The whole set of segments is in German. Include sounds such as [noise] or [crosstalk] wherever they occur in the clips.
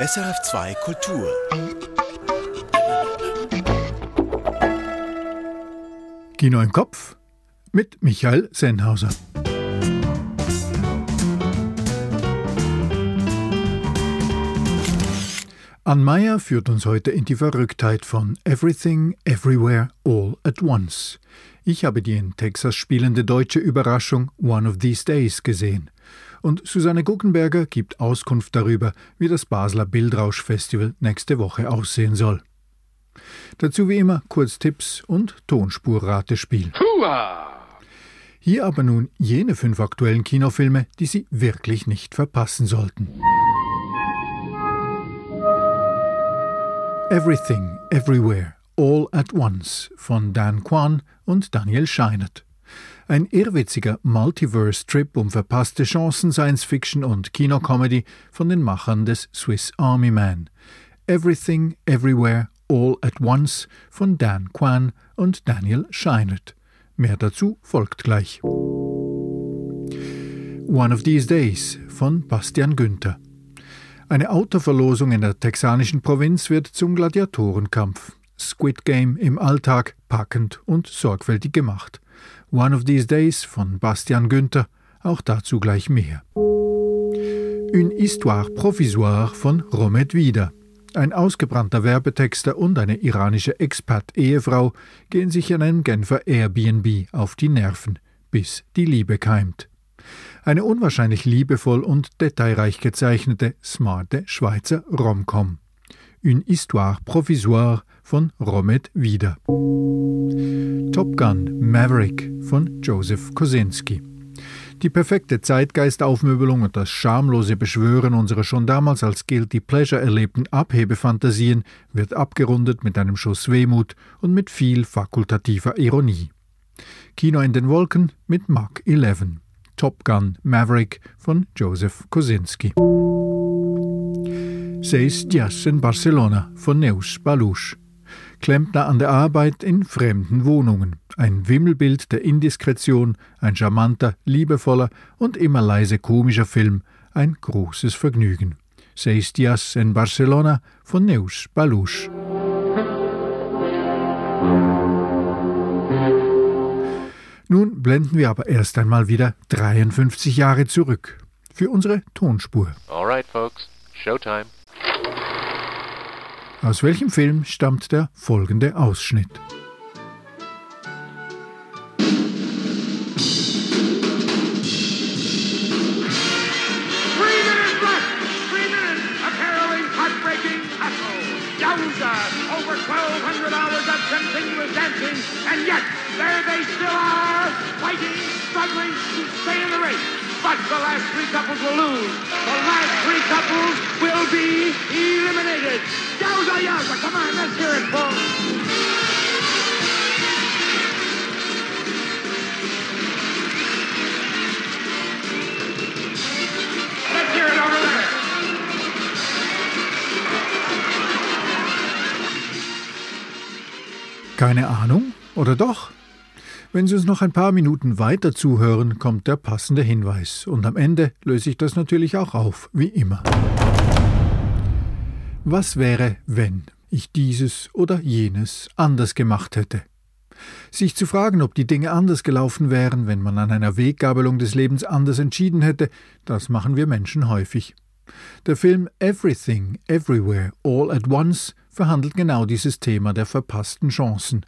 SRF2 Kultur. Kino im Kopf mit Michael Sennhauser. Ann Meyer führt uns heute in die Verrücktheit von Everything, Everywhere, All at Once. Ich habe die in Texas spielende deutsche Überraschung One of These Days gesehen. Und Susanne Guggenberger gibt Auskunft darüber, wie das Basler Bildrausch-Festival nächste Woche aussehen soll. Dazu wie immer kurz Tipps und Tonspurratespiel. Hier aber nun jene fünf aktuellen Kinofilme, die Sie wirklich nicht verpassen sollten. Everything, Everywhere, All at Once von Dan Kwan und Daniel Scheinert. Ein irrwitziger Multiverse-Trip um verpasste Chancen, Science-Fiction und Kinocomedy von den Machern des Swiss Army Man. Everything, Everywhere, All at Once von Dan Kwan und Daniel Scheinert. Mehr dazu folgt gleich. One of These Days von Bastian Günther. Eine Autoverlosung in der texanischen Provinz wird zum Gladiatorenkampf. Squid Game im Alltag packend und sorgfältig gemacht. One of These Days von Bastian Günther, auch dazu gleich mehr. Une Histoire Provisoire von Romet Wieder. Ein ausgebrannter Werbetexter und eine iranische Expat-Ehefrau gehen sich in einem Genfer Airbnb auf die Nerven, bis die Liebe keimt. Eine unwahrscheinlich liebevoll und detailreich gezeichnete, smarte Schweizer Romcom. Une Histoire Provisoire von Romet Wieder. Top Gun Maverick von Joseph Kosinski. Die perfekte Zeitgeistaufmöbelung und das schamlose Beschwören unserer schon damals als Guilty Pleasure erlebten Abhebefantasien wird abgerundet mit einem Schuss Wehmut und mit viel fakultativer Ironie. Kino in den Wolken mit Mark 11. Top Gun Maverick von Joseph Kosinski. Seis Dias in Barcelona von Neus Balusch. Klempner an der Arbeit in fremden Wohnungen. Ein Wimmelbild der Indiskretion, ein charmanter, liebevoller und immer leise komischer Film, ein großes Vergnügen. Seis Dias en Barcelona von Neus Balusch. Nun blenden wir aber erst einmal wieder 53 Jahre zurück für unsere Tonspur. Alright, folks, Showtime. Aus welchem Film stammt der folgende Ausschnitt? Three minutes left. Three minutes of harrowing, heartbreaking hustle. Yowza! Over 1,200 hours of continuous dancing, and yet there they still are, fighting, struggling to stay in the race. But the last three couples will lose. The last three couples will be! Come on, let's hear it, folks. Keine Ahnung? Oder doch? Wenn Sie uns noch ein paar Minuten weiter zuhören, kommt der passende Hinweis. Und am Ende löse ich das natürlich auch auf, wie immer. Was wäre, wenn ich dieses oder jenes anders gemacht hätte? Sich zu fragen, ob die Dinge anders gelaufen wären, wenn man an einer Weggabelung des Lebens anders entschieden hätte, das machen wir Menschen häufig. Der Film Everything, Everywhere, All at Once verhandelt genau dieses Thema der verpassten Chancen.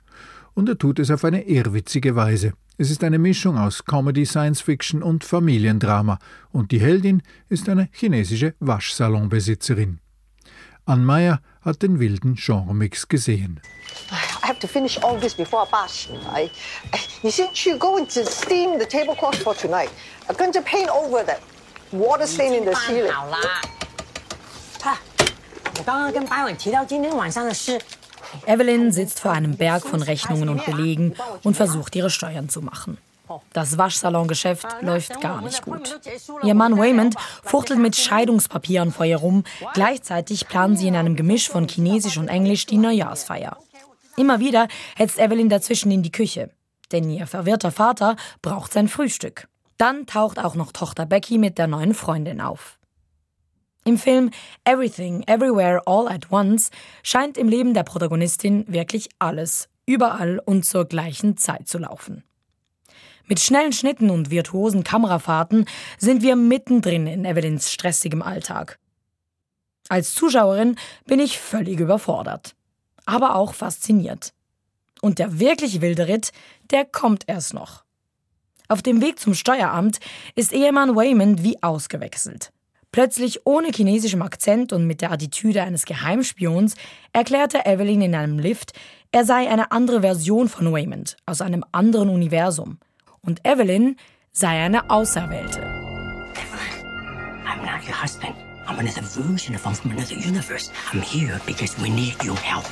Und er tut es auf eine irrwitzige Weise. Es ist eine Mischung aus Comedy, Science Fiction und Familiendrama, und die Heldin ist eine chinesische Waschsalonbesitzerin. Ann Meyer hat den wilden Genremix gesehen. I have to finish all this before bus. I, 你先去 go and to steam the tablecloth for tonight. 跟着 paint over that water stain in the 办 ceiling. 好啦。爸，我刚刚跟白伟提到今天晚上的事。 Evelyn sitzt vor einem Berg von Rechnungen und Belegen und versucht, ihre Steuern zu machen. Das Waschsalongeschäft läuft gar nicht gut. Ihr Mann Waymond fuchtelt mit Scheidungspapieren vor ihr rum. Gleichzeitig planen sie in einem Gemisch von Chinesisch und Englisch die Neujahrsfeier. Immer wieder hetzt Evelyn dazwischen in die Küche, denn ihr verwirrter Vater braucht sein Frühstück. Dann taucht auch noch Tochter Becky mit der neuen Freundin auf. Im Film Everything, Everywhere, All at Once scheint im Leben der Protagonistin wirklich alles, überall und zur gleichen Zeit zu laufen. Mit schnellen Schnitten und virtuosen Kamerafahrten sind wir mittendrin in Evelyns stressigem Alltag. Als Zuschauerin bin ich völlig überfordert, aber auch fasziniert. Und der wirklich wilde Ritt, der kommt erst noch. Auf dem Weg zum Steueramt ist Ehemann Waymond wie ausgewechselt. Plötzlich ohne chinesischem Akzent und mit der Attitüde eines Geheimspions erklärte Evelyn in einem Lift, er sei eine andere Version von Waymond aus einem anderen Universum. Und Evelyn sei eine Auserwählte. Evelyn, I'm not your husband. I'm another version of him from another universe. I'm here because we need your help.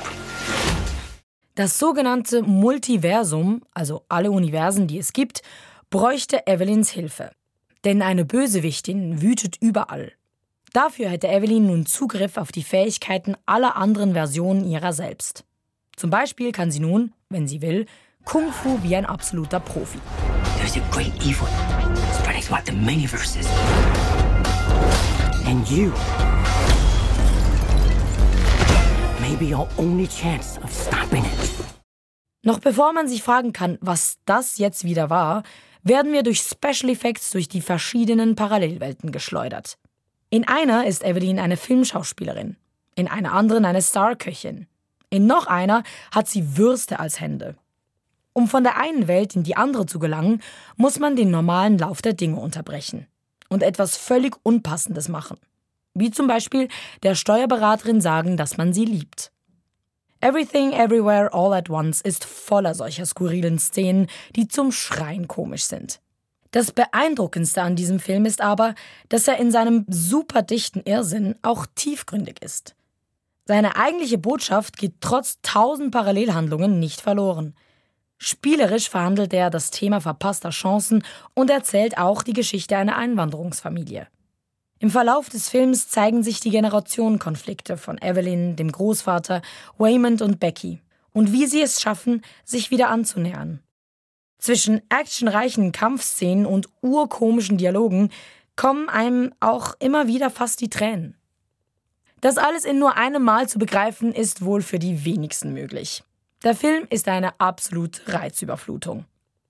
Das sogenannte Multiversum, also alle Universen, die es gibt, bräuchte Evelyns Hilfe. Denn eine Bösewichtin wütet überall. Dafür hätte Evelyn nun Zugriff auf die Fähigkeiten aller anderen Versionen ihrer selbst. Zum Beispiel kann sie nun, wenn sie will, Kung Fu wie ein absoluter Profi. There's a great evil spreading throughout the many-verses. And you may be our only chance of stopping it. Noch bevor man sich fragen kann, was das jetzt wieder war, werden wir durch Special Effects durch die verschiedenen Parallelwelten geschleudert. In einer ist Evelyn eine Filmschauspielerin, in einer anderen eine Starköchin. In noch einer hat sie Würste als Hände. Um von der einen Welt in die andere zu gelangen, muss man den normalen Lauf der Dinge unterbrechen und etwas völlig Unpassendes machen. Wie zum Beispiel der Steuerberaterin sagen, dass man sie liebt. Everything Everywhere All at Once ist voller solcher skurrilen Szenen, die zum Schreien komisch sind. Das Beeindruckendste an diesem Film ist aber, dass er in seinem superdichten Irrsinn auch tiefgründig ist. Seine eigentliche Botschaft geht trotz tausend Parallelhandlungen nicht verloren. Spielerisch verhandelt er das Thema verpasster Chancen und erzählt auch die Geschichte einer Einwanderungsfamilie. Im Verlauf des Films zeigen sich die Generationenkonflikte von Evelyn, dem Großvater, Waymond und Becky und wie sie es schaffen, sich wieder anzunähern. Zwischen actionreichen Kampfszenen und urkomischen Dialogen kommen einem auch immer wieder fast die Tränen. Das alles in nur einem Mal zu begreifen, ist wohl für die wenigsten möglich. Der Film ist eine absolute Reizüberflutung,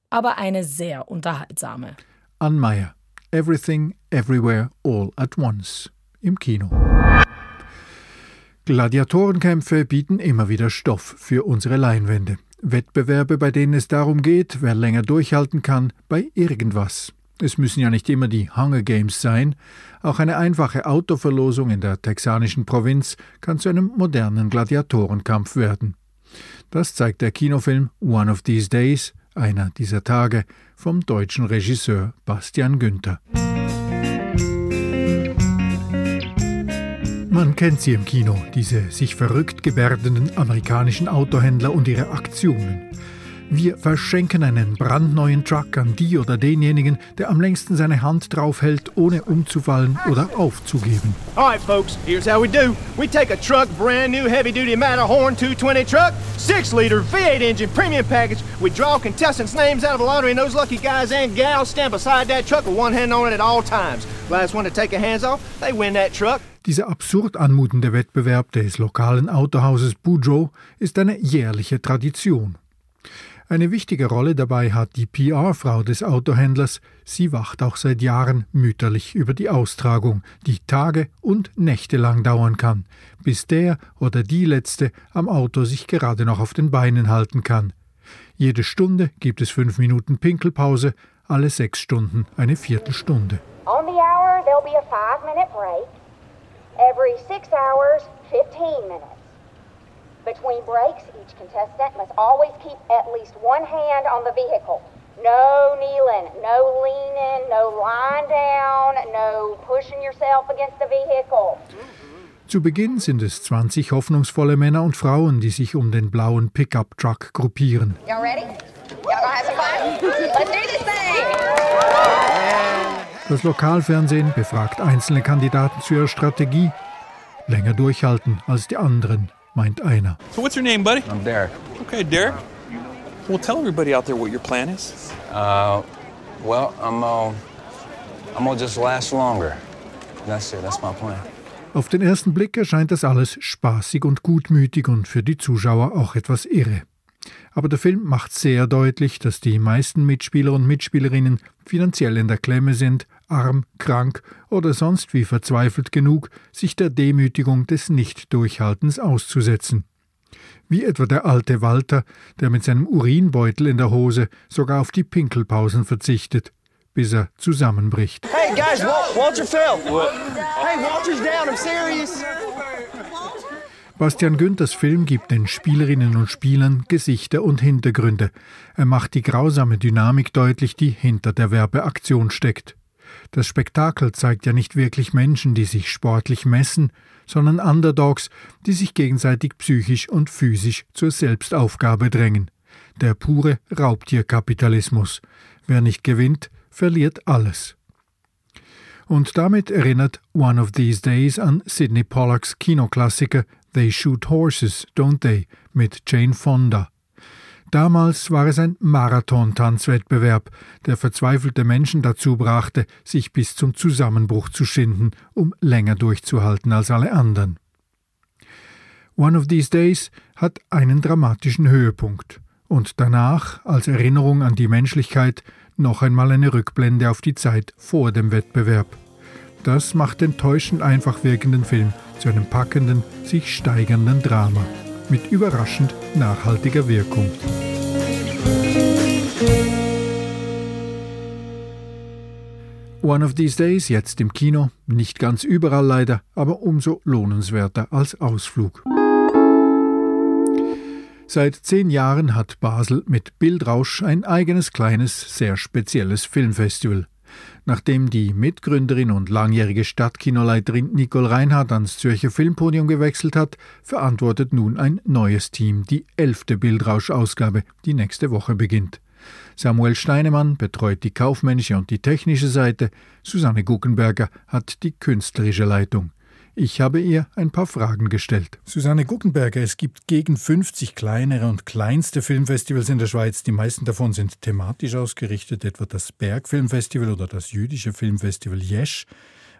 aber eine sehr unterhaltsame. Ann Meyer Everything, Everywhere, All at Once im Kino. Gladiatorenkämpfe bieten immer wieder Stoff für unsere Leinwände. Wettbewerbe, bei denen es darum geht, wer länger durchhalten kann, bei irgendwas. Es müssen ja nicht immer die Hunger Games sein. Auch eine einfache Autoverlosung in der texanischen Provinz kann zu einem modernen Gladiatorenkampf werden. Das zeigt der Kinofilm One of These Days einer dieser Tage vom deutschen Regisseur Bastian Günther. Man kennt sie im Kino, diese sich verrückt gebärdenden amerikanischen Autohändler und ihre Aktionen. Wir verschenken einen brandneuen Truck an die oder denjenigen, der am längsten seine Hand drauf hält, ohne umzufallen oder aufzugeben. All right, folks, here's how we do. We take a truck, brand new heavy duty Matterhorn 220 truck, 6 liter V8 engine premium package. We draw contestants' names out of a lottery, and those lucky guys and gals stand beside that truck with one hand on it at all times. Last one to take their hands off, they win that truck. Dieser absurd anmutende Wettbewerb des lokalen Autohauses Boudreau ist eine jährliche Tradition. Eine wichtige Rolle dabei hat die PR-Frau des Autohändlers. Sie wacht auch seit Jahren mütterlich über die Austragung, die Tage und Nächte lang dauern kann, bis der oder die Letzte am Auto sich gerade noch auf den Beinen halten kann. Jede Stunde gibt es fünf Minuten Pinkelpause, alle sechs Stunden eine Viertelstunde. On the hour, there'll be a five-minute break. Every six hours, 15 minutes. Between breaks, each contestant must always keep at least one hand on the vehicle. No kneeling, no leaning, no lying down, no pushing yourself against the vehicle. Zu Beginn sind es 20 hoffnungsvolle Männer und Frauen, die sich um den blauen Pickup-Truck gruppieren. Y'all ready? Y'all gonna have some fun? Let's do this thing! Das Lokalfernsehen befragt einzelne Kandidaten zu ihrer Strategie. Länger durchhalten als die anderen, meint einer. So what's your name, buddy? I'm Derek. Okay, Derek. Well, tell everybody out there what your plan is. Uh, well, I'm uh, I'm gonna just last longer. That's it. That's my plan. Auf den ersten Blick erscheint das alles spaßig und gutmütig und für die Zuschauer auch etwas irre. Aber der Film macht sehr deutlich, dass die meisten Mitspieler und Mitspielerinnen finanziell in der Klemme sind, arm, krank oder sonst wie verzweifelt genug, sich der Demütigung des Nichtdurchhaltens auszusetzen. Wie etwa der alte Walter, der mit seinem Urinbeutel in der Hose sogar auf die Pinkelpausen verzichtet, bis er zusammenbricht. Hey guys, Walter fell. Hey, Walter's down. I'm serious. Bastian Günthers Film gibt den Spielerinnen und Spielern Gesichter und Hintergründe. Er macht die grausame Dynamik deutlich, die hinter der Werbeaktion steckt. Das Spektakel zeigt ja nicht wirklich Menschen, die sich sportlich messen, sondern Underdogs, die sich gegenseitig psychisch und physisch zur Selbstaufgabe drängen. Der pure Raubtierkapitalismus. Wer nicht gewinnt, verliert alles. Und damit erinnert One of These Days an Sidney Pollacks Kinoklassiker They Shoot Horses, Don't They? mit Jane Fonda. Damals war es ein Marathon-Tanzwettbewerb, der verzweifelte Menschen dazu brachte, sich bis zum Zusammenbruch zu schinden, um länger durchzuhalten als alle anderen. One of These Days hat einen dramatischen Höhepunkt und danach, als Erinnerung an die Menschlichkeit, noch einmal eine Rückblende auf die Zeit vor dem Wettbewerb. Das macht den täuschend einfach wirkenden Film zu einem packenden, sich steigernden Drama mit überraschend nachhaltiger Wirkung. One of These Days jetzt im Kino, nicht ganz überall leider, aber umso lohnenswerter als Ausflug. Seit zehn Jahren hat Basel mit Bildrausch ein eigenes kleines, sehr spezielles Filmfestival. Nachdem die Mitgründerin und langjährige Stadtkinoleiterin Nicole Reinhardt ans Zürcher Filmpodium gewechselt hat, verantwortet nun ein neues Team die elfte Bildrausch-Ausgabe, die nächste Woche beginnt. Samuel Steinemann betreut die kaufmännische und die technische Seite, Susanne Guckenberger hat die künstlerische Leitung. Ich habe ihr ein paar Fragen gestellt. Susanne Guckenberger, es gibt gegen 50 kleinere und kleinste Filmfestivals in der Schweiz. Die meisten davon sind thematisch ausgerichtet, etwa das Bergfilmfestival oder das jüdische Filmfestival Jesch.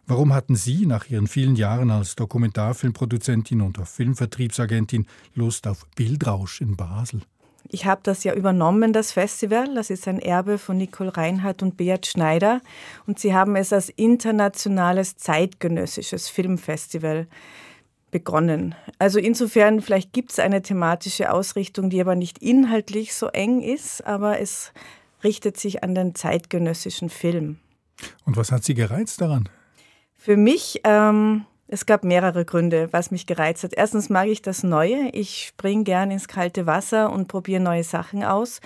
Warum hatten Sie nach Ihren vielen Jahren als Dokumentarfilmproduzentin und Filmvertriebsagentin Lust auf Bildrausch in Basel? Ich habe das ja übernommen, das Festival. Das ist ein Erbe von Nicole Reinhardt und Beat Schneider. Und sie haben es als internationales zeitgenössisches Filmfestival begonnen. Also insofern, vielleicht gibt es eine thematische Ausrichtung, die aber nicht inhaltlich so eng ist, aber es richtet sich an den zeitgenössischen Film. Und was hat Sie gereizt daran? Für mich ähm, es gab mehrere Gründe, was mich gereizt hat. Erstens mag ich das Neue. Ich springe gern ins kalte Wasser und probiere neue Sachen aus.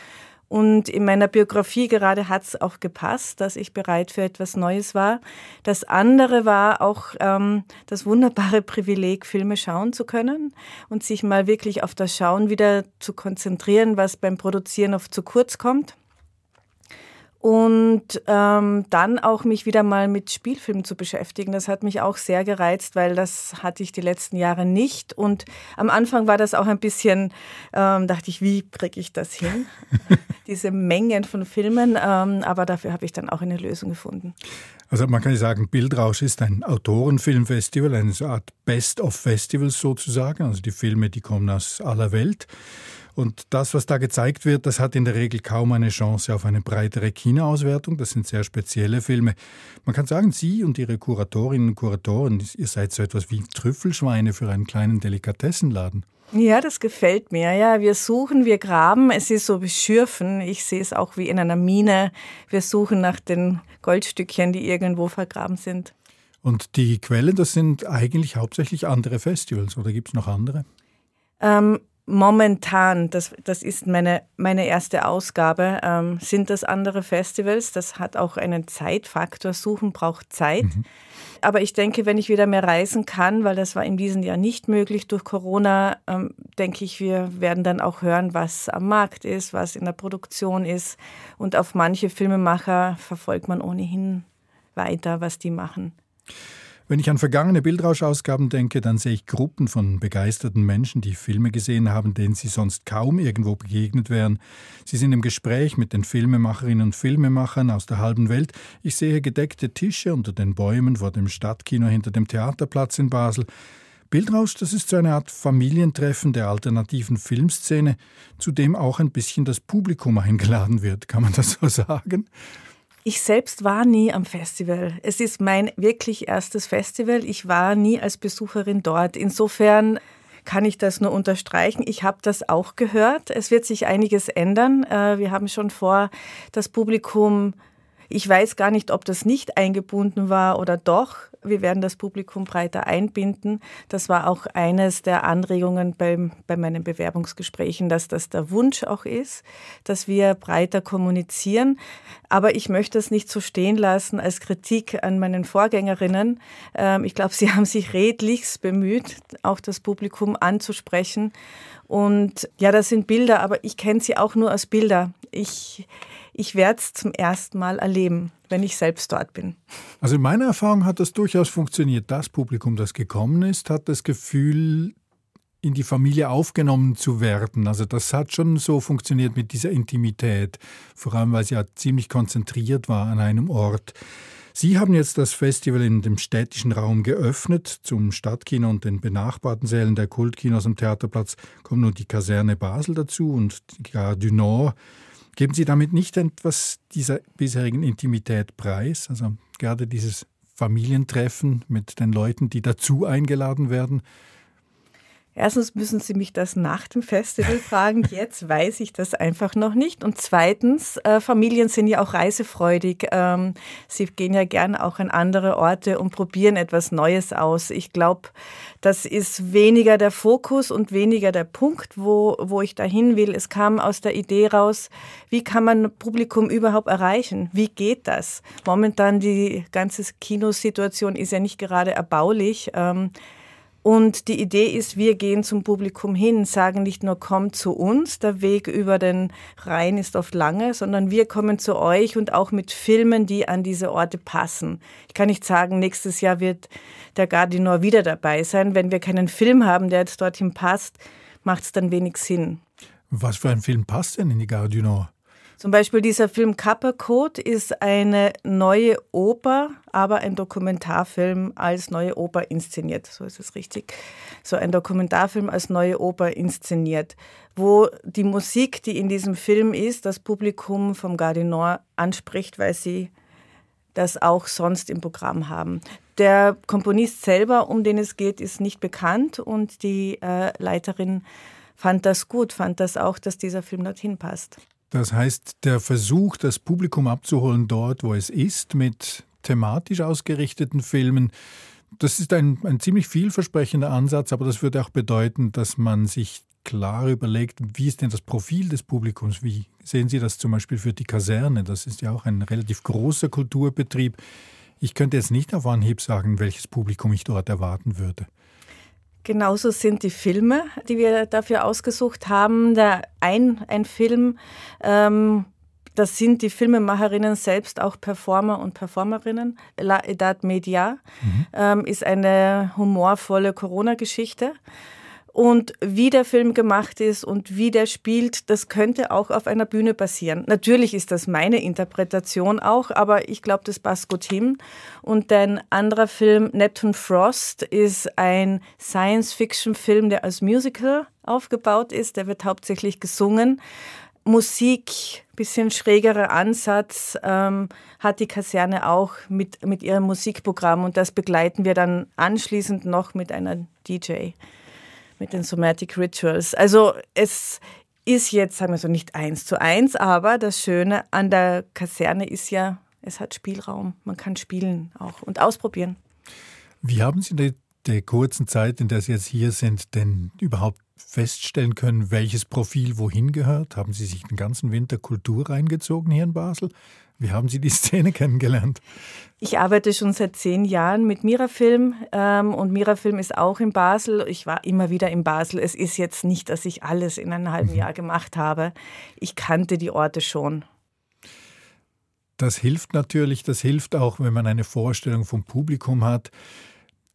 Und in meiner Biografie gerade hat es auch gepasst, dass ich bereit für etwas Neues war. Das andere war auch ähm, das wunderbare [laughs] Privileg, Filme schauen zu können und sich mal wirklich auf das Schauen wieder zu konzentrieren, was beim Produzieren oft zu kurz kommt und ähm, dann auch mich wieder mal mit Spielfilmen zu beschäftigen. Das hat mich auch sehr gereizt, weil das hatte ich die letzten Jahre nicht. Und am Anfang war das auch ein bisschen, ähm, dachte ich, wie kriege ich das hin? [laughs] Diese Mengen von Filmen. Ähm, aber dafür habe ich dann auch eine Lösung gefunden. Also man kann sagen, Bildrausch ist ein Autorenfilmfestival, eine Art Best-of-Festivals sozusagen. Also die Filme, die kommen aus aller Welt. Und das, was da gezeigt wird, das hat in der Regel kaum eine Chance auf eine breitere Kinoauswertung. Das sind sehr spezielle Filme. Man kann sagen, Sie und Ihre Kuratorinnen und Kuratoren, ihr seid so etwas wie Trüffelschweine für einen kleinen Delikatessenladen. Ja, das gefällt mir. Ja, wir suchen, wir graben. Es ist so wie Schürfen. Ich sehe es auch wie in einer Mine. Wir suchen nach den Goldstückchen, die irgendwo vergraben sind. Und die Quellen, das sind eigentlich hauptsächlich andere Festivals oder gibt es noch andere? Ähm, Momentan, das, das ist meine, meine erste Ausgabe, ähm, sind das andere Festivals. Das hat auch einen Zeitfaktor. Suchen braucht Zeit. Mhm. Aber ich denke, wenn ich wieder mehr reisen kann, weil das war in diesem Jahr nicht möglich durch Corona, ähm, denke ich, wir werden dann auch hören, was am Markt ist, was in der Produktion ist. Und auf manche Filmemacher verfolgt man ohnehin weiter, was die machen. Wenn ich an vergangene Bildrauschausgaben denke, dann sehe ich Gruppen von begeisterten Menschen, die Filme gesehen haben, denen sie sonst kaum irgendwo begegnet wären. Sie sind im Gespräch mit den Filmemacherinnen und Filmemachern aus der halben Welt. Ich sehe gedeckte Tische unter den Bäumen vor dem Stadtkino hinter dem Theaterplatz in Basel. Bildrausch, das ist so eine Art Familientreffen der alternativen Filmszene, zu dem auch ein bisschen das Publikum eingeladen wird. Kann man das so [laughs] sagen? Ich selbst war nie am Festival. Es ist mein wirklich erstes Festival. Ich war nie als Besucherin dort. Insofern kann ich das nur unterstreichen. Ich habe das auch gehört. Es wird sich einiges ändern. Äh, wir haben schon vor, das Publikum ich weiß gar nicht, ob das nicht eingebunden war oder doch. Wir werden das Publikum breiter einbinden. Das war auch eines der Anregungen beim, bei meinen Bewerbungsgesprächen, dass das der Wunsch auch ist, dass wir breiter kommunizieren. Aber ich möchte es nicht so stehen lassen als Kritik an meinen Vorgängerinnen. Ähm, ich glaube, sie [laughs] haben sich redlichst bemüht, auch das Publikum anzusprechen. Und ja, das sind Bilder, aber ich kenne sie auch nur als Bilder. Ich ich werde es zum ersten Mal erleben, wenn ich selbst dort bin. Also in meiner Erfahrung hat das durchaus funktioniert. Das Publikum, das gekommen ist, hat das Gefühl, in die Familie aufgenommen zu werden. Also das hat schon so funktioniert mit dieser Intimität, vor allem weil sie ja ziemlich konzentriert war an einem Ort. Sie haben jetzt das Festival in dem städtischen Raum geöffnet. Zum Stadtkino und den benachbarten Sälen der Kultkinos am Theaterplatz kommen nun die Kaserne Basel dazu und die Gare du Nord. Geben Sie damit nicht etwas dieser bisherigen Intimität preis? Also gerade dieses Familientreffen mit den Leuten, die dazu eingeladen werden? Erstens müssen Sie mich das nach dem Festival fragen. [laughs] Jetzt weiß ich das einfach noch nicht. Und zweitens, äh, Familien sind ja auch reisefreudig. Ähm, sie gehen ja gern auch an andere Orte und probieren etwas Neues aus. Ich glaube, das ist weniger der Fokus und weniger der Punkt, wo, wo ich dahin will. Es kam aus der Idee raus, wie kann man Publikum überhaupt erreichen? Wie geht das? Momentan die ganze Kinosituation ist ja nicht gerade erbaulich. Ähm, und die Idee ist, wir gehen zum Publikum hin, sagen nicht nur, kommt zu uns, der Weg über den Rhein ist oft lange, sondern wir kommen zu euch und auch mit Filmen, die an diese Orte passen. Ich kann nicht sagen, nächstes Jahr wird der Gardinor wieder dabei sein. Wenn wir keinen Film haben, der jetzt dorthin passt, macht es dann wenig Sinn. Was für ein Film passt denn in die Gardinor? Zum Beispiel dieser Film Kappa Code ist eine neue Oper, aber ein Dokumentarfilm als neue Oper inszeniert. So ist es richtig. So ein Dokumentarfilm als neue Oper inszeniert, wo die Musik, die in diesem Film ist, das Publikum vom Gardinor anspricht, weil sie das auch sonst im Programm haben. Der Komponist selber, um den es geht, ist nicht bekannt und die äh, Leiterin fand das gut, fand das auch, dass dieser Film dorthin passt. Das heißt, der Versuch, das Publikum abzuholen dort, wo es ist, mit thematisch ausgerichteten Filmen, das ist ein, ein ziemlich vielversprechender Ansatz, aber das würde auch bedeuten, dass man sich klar überlegt, wie ist denn das Profil des Publikums? Wie sehen Sie das zum Beispiel für die Kaserne? Das ist ja auch ein relativ großer Kulturbetrieb. Ich könnte jetzt nicht auf Anhieb sagen, welches Publikum ich dort erwarten würde. Genauso sind die Filme, die wir dafür ausgesucht haben. Der ein, ein Film, ähm, das sind die Filmemacherinnen selbst auch Performer und Performerinnen. La Edad Media mhm. ähm, ist eine humorvolle Corona-Geschichte. Und wie der Film gemacht ist und wie der spielt, das könnte auch auf einer Bühne passieren. Natürlich ist das meine Interpretation auch, aber ich glaube, das passt gut hin. Und ein anderer Film, Neptune Frost, ist ein Science-Fiction-Film, der als Musical aufgebaut ist. Der wird hauptsächlich gesungen. Musik, bisschen schrägerer Ansatz, ähm, hat die Kaserne auch mit, mit ihrem Musikprogramm und das begleiten wir dann anschließend noch mit einer DJ mit den Somatic Rituals. Also es ist jetzt, sagen wir so, nicht eins zu eins, aber das Schöne an der Kaserne ist ja, es hat Spielraum. Man kann spielen auch und ausprobieren. Wie haben Sie der kurzen Zeit, in der Sie jetzt hier sind, denn überhaupt feststellen können, welches Profil wohin gehört? Haben Sie sich den ganzen Winter Kultur reingezogen hier in Basel? Wie haben Sie die [laughs] Szene kennengelernt? Ich arbeite schon seit zehn Jahren mit Mirafilm ähm, und Mirafilm ist auch in Basel. Ich war immer wieder in Basel. Es ist jetzt nicht, dass ich alles in einem halben mhm. Jahr gemacht habe. Ich kannte die Orte schon. Das hilft natürlich, das hilft auch, wenn man eine Vorstellung vom Publikum hat.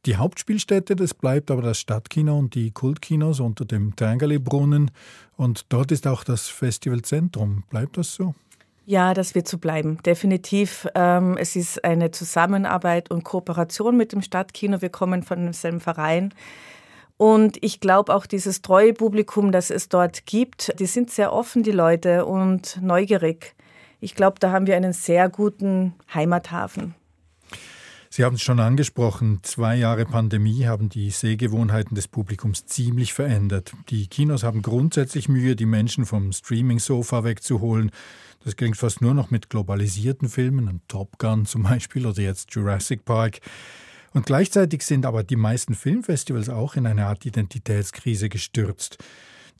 Die Hauptspielstätte, das bleibt aber das Stadtkino und die Kultkinos unter dem Tangeli-Brunnen. Und dort ist auch das Festivalzentrum. Bleibt das so? Ja, das wird so bleiben, definitiv. Ähm, es ist eine Zusammenarbeit und Kooperation mit dem Stadtkino. Wir kommen von demselben Verein. Und ich glaube auch dieses treue Publikum, das es dort gibt, die sind sehr offen, die Leute, und neugierig. Ich glaube, da haben wir einen sehr guten Heimathafen. Sie haben es schon angesprochen, zwei Jahre Pandemie haben die Sehgewohnheiten des Publikums ziemlich verändert. Die Kinos haben grundsätzlich Mühe, die Menschen vom Streaming-Sofa wegzuholen. Das gelingt fast nur noch mit globalisierten Filmen, Top Gun zum Beispiel oder jetzt Jurassic Park. Und gleichzeitig sind aber die meisten Filmfestivals auch in eine Art Identitätskrise gestürzt.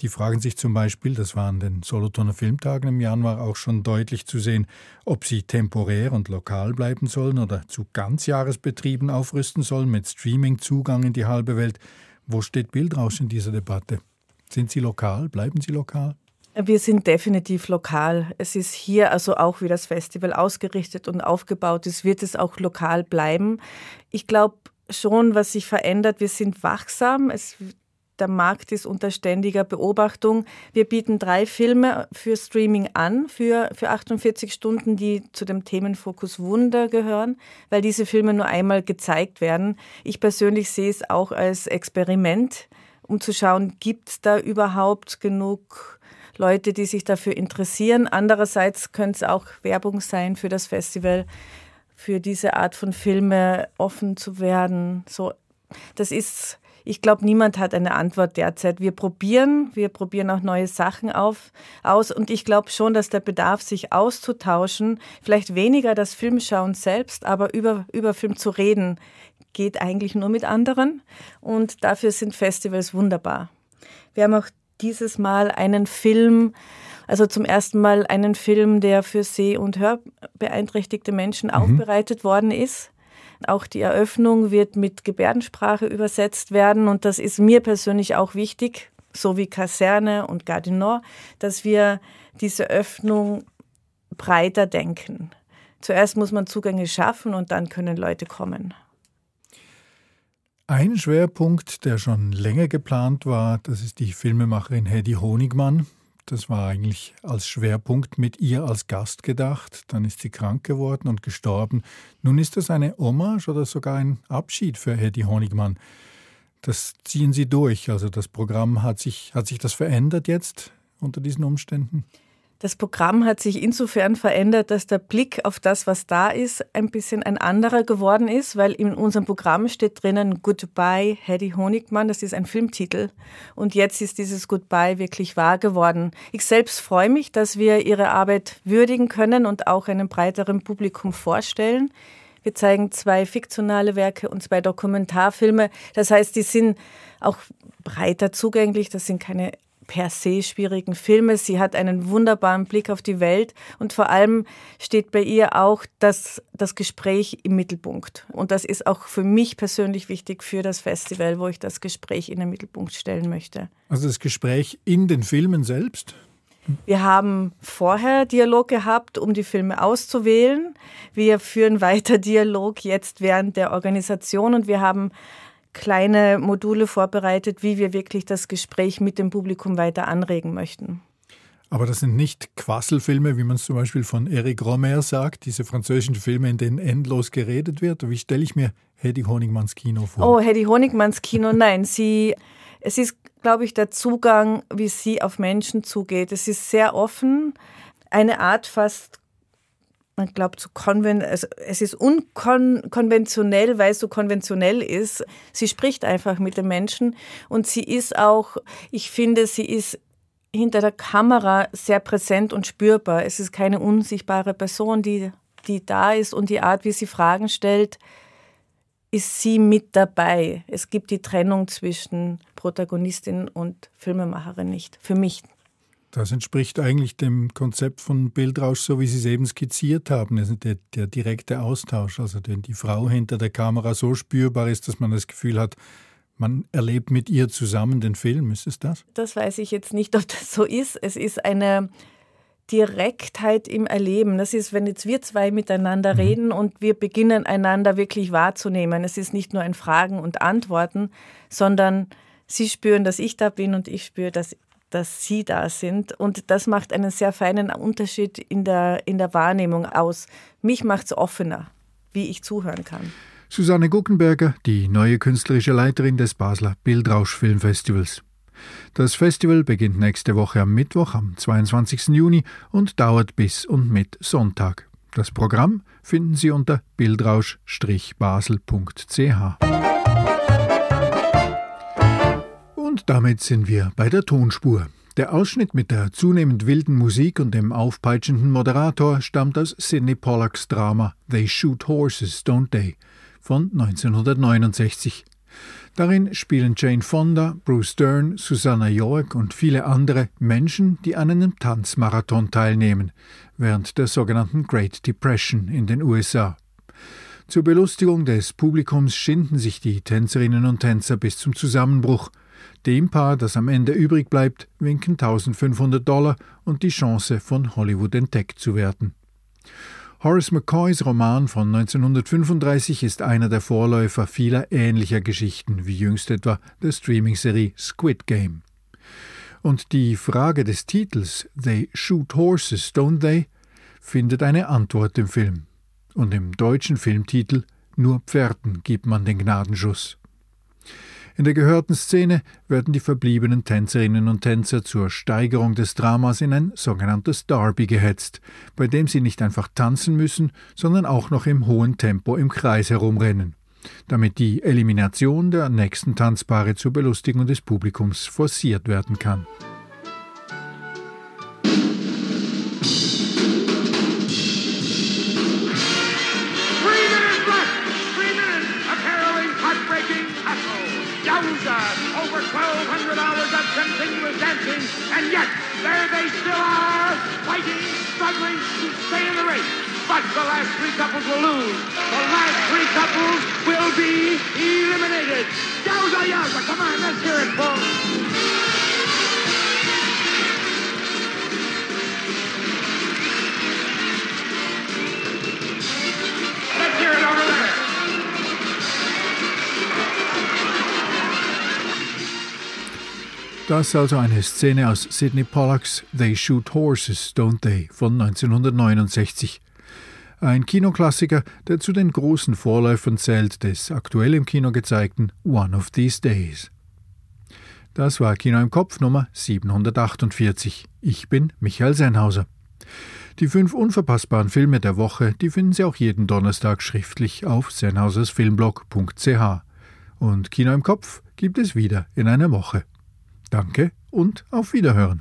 Die fragen sich zum Beispiel, das war an den Solothurner Filmtagen im Januar auch schon deutlich zu sehen, ob sie temporär und lokal bleiben sollen oder zu Ganzjahresbetrieben aufrüsten sollen mit Streaming-Zugang in die halbe Welt. Wo steht Bildrausch in dieser Debatte? Sind sie lokal? Bleiben sie lokal? Wir sind definitiv lokal. Es ist hier also auch, wie das Festival ausgerichtet und aufgebaut ist, wird es auch lokal bleiben. Ich glaube schon, was sich verändert. Wir sind wachsam. Es der Markt ist unter ständiger Beobachtung. Wir bieten drei Filme für Streaming an, für, für 48 Stunden, die zu dem Themenfokus Wunder gehören, weil diese Filme nur einmal gezeigt werden. Ich persönlich sehe es auch als Experiment, um zu schauen, gibt es da überhaupt genug Leute, die sich dafür interessieren. Andererseits könnte es auch Werbung sein für das Festival, für diese Art von Filme offen zu werden. So, das ist ich glaube, niemand hat eine Antwort derzeit. Wir probieren, wir probieren auch neue Sachen auf, aus und ich glaube schon, dass der Bedarf, sich auszutauschen, vielleicht weniger das Filmschauen selbst, aber über, über Film zu reden, geht eigentlich nur mit anderen und dafür sind Festivals wunderbar. Wir haben auch dieses Mal einen Film, also zum ersten Mal einen Film, der für seh- und hörbeeinträchtigte Menschen mhm. aufbereitet worden ist. Auch die Eröffnung wird mit Gebärdensprache übersetzt werden und das ist mir persönlich auch wichtig, so wie Kaserne und Gardinor, dass wir diese Öffnung breiter denken. Zuerst muss man Zugänge schaffen und dann können Leute kommen. Ein Schwerpunkt, der schon länger geplant war, das ist die Filmemacherin Hedy Honigmann. Das war eigentlich als Schwerpunkt mit ihr als Gast gedacht. Dann ist sie krank geworden und gestorben. Nun ist das eine Hommage oder sogar ein Abschied für Hedy Honigmann. Das ziehen Sie durch. Also das Programm hat sich, hat sich das verändert jetzt unter diesen Umständen? Das Programm hat sich insofern verändert, dass der Blick auf das, was da ist, ein bisschen ein anderer geworden ist, weil in unserem Programm steht drinnen Goodbye Hedy Honigmann, das ist ein Filmtitel. Und jetzt ist dieses Goodbye wirklich wahr geworden. Ich selbst freue mich, dass wir ihre Arbeit würdigen können und auch einem breiteren Publikum vorstellen. Wir zeigen zwei fiktionale Werke und zwei Dokumentarfilme. Das heißt, die sind auch breiter zugänglich. Das sind keine per se schwierigen Filme. Sie hat einen wunderbaren Blick auf die Welt und vor allem steht bei ihr auch das, das Gespräch im Mittelpunkt. Und das ist auch für mich persönlich wichtig für das Festival, wo ich das Gespräch in den Mittelpunkt stellen möchte. Also das Gespräch in den Filmen selbst? Wir haben vorher Dialog gehabt, um die Filme auszuwählen. Wir führen weiter Dialog jetzt während der Organisation und wir haben kleine Module vorbereitet, wie wir wirklich das Gespräch mit dem Publikum weiter anregen möchten. Aber das sind nicht Quasselfilme, wie man es zum Beispiel von Eric Romer sagt, diese französischen Filme, in denen endlos geredet wird. Wie stelle ich mir Hedy Honigmanns Kino vor? Oh, Hedy Honigmanns Kino, [laughs] nein. Sie, es ist, glaube ich, der Zugang, wie sie auf Menschen zugeht. Es ist sehr offen, eine Art fast man glaubt, so konven also es ist unkonventionell, weil es so konventionell ist. Sie spricht einfach mit den Menschen und sie ist auch, ich finde, sie ist hinter der Kamera sehr präsent und spürbar. Es ist keine unsichtbare Person, die, die da ist und die Art, wie sie Fragen stellt, ist sie mit dabei. Es gibt die Trennung zwischen Protagonistin und Filmemacherin nicht. Für mich das entspricht eigentlich dem Konzept von Bildrausch, so wie Sie es eben skizziert haben. Also der, der direkte Austausch, also wenn die Frau hinter der Kamera so spürbar ist, dass man das Gefühl hat, man erlebt mit ihr zusammen den Film. Ist es das? Das weiß ich jetzt nicht, ob das so ist. Es ist eine Direktheit im Erleben. Das ist, wenn jetzt wir zwei miteinander mhm. reden und wir beginnen einander wirklich wahrzunehmen. Es ist nicht nur ein Fragen und Antworten, sondern sie spüren, dass ich da bin und ich spüre, dass, dass sie da sind. Und das macht einen sehr feinen Unterschied in der, in der Wahrnehmung aus. Mich macht es offener, wie ich zuhören kann. Susanne Guckenberger, die neue künstlerische Leiterin des Basler Bildrausch Filmfestivals. Das Festival beginnt nächste Woche am Mittwoch, am 22. Juni und dauert bis und mit Sonntag. Das Programm finden Sie unter bildrausch-basel.ch. damit sind wir bei der Tonspur. Der Ausschnitt mit der zunehmend wilden Musik und dem aufpeitschenden Moderator stammt aus Sidney Pollacks Drama They Shoot Horses, Don't They von 1969. Darin spielen Jane Fonda, Bruce Dern, Susanna York und viele andere Menschen, die an einem Tanzmarathon teilnehmen, während der sogenannten Great Depression in den USA. Zur Belustigung des Publikums schinden sich die Tänzerinnen und Tänzer bis zum Zusammenbruch. Dem Paar, das am Ende übrig bleibt, winken 1500 Dollar und die Chance, von Hollywood entdeckt zu werden. Horace McCoys Roman von 1935 ist einer der Vorläufer vieler ähnlicher Geschichten, wie jüngst etwa der Streaming-Serie Squid Game. Und die Frage des Titels They shoot horses, don't they? findet eine Antwort im Film. Und im deutschen Filmtitel Nur Pferden gibt man den Gnadenschuss. In der gehörten Szene werden die verbliebenen Tänzerinnen und Tänzer zur Steigerung des Dramas in ein sogenanntes Derby gehetzt, bei dem sie nicht einfach tanzen müssen, sondern auch noch im hohen Tempo im Kreis herumrennen, damit die Elimination der nächsten Tanzpaare zur Belustigung des Publikums forciert werden kann. Will lose. The last three couples will be eliminated. Yowza, yowza, come on, let's hear it, folks. Das also eine Szene aus Sidney Pollacks They Shoot Horses, Don't They von 1969. Ein Kinoklassiker, der zu den großen Vorläufern zählt des aktuell im Kino gezeigten One of These Days. Das war Kino im Kopf Nummer 748. Ich bin Michael Sennhauser. Die fünf unverpassbaren Filme der Woche, die finden Sie auch jeden Donnerstag schriftlich auf sennhausersfilmblog.ch. Und Kino im Kopf gibt es wieder in einer Woche. Danke und auf Wiederhören.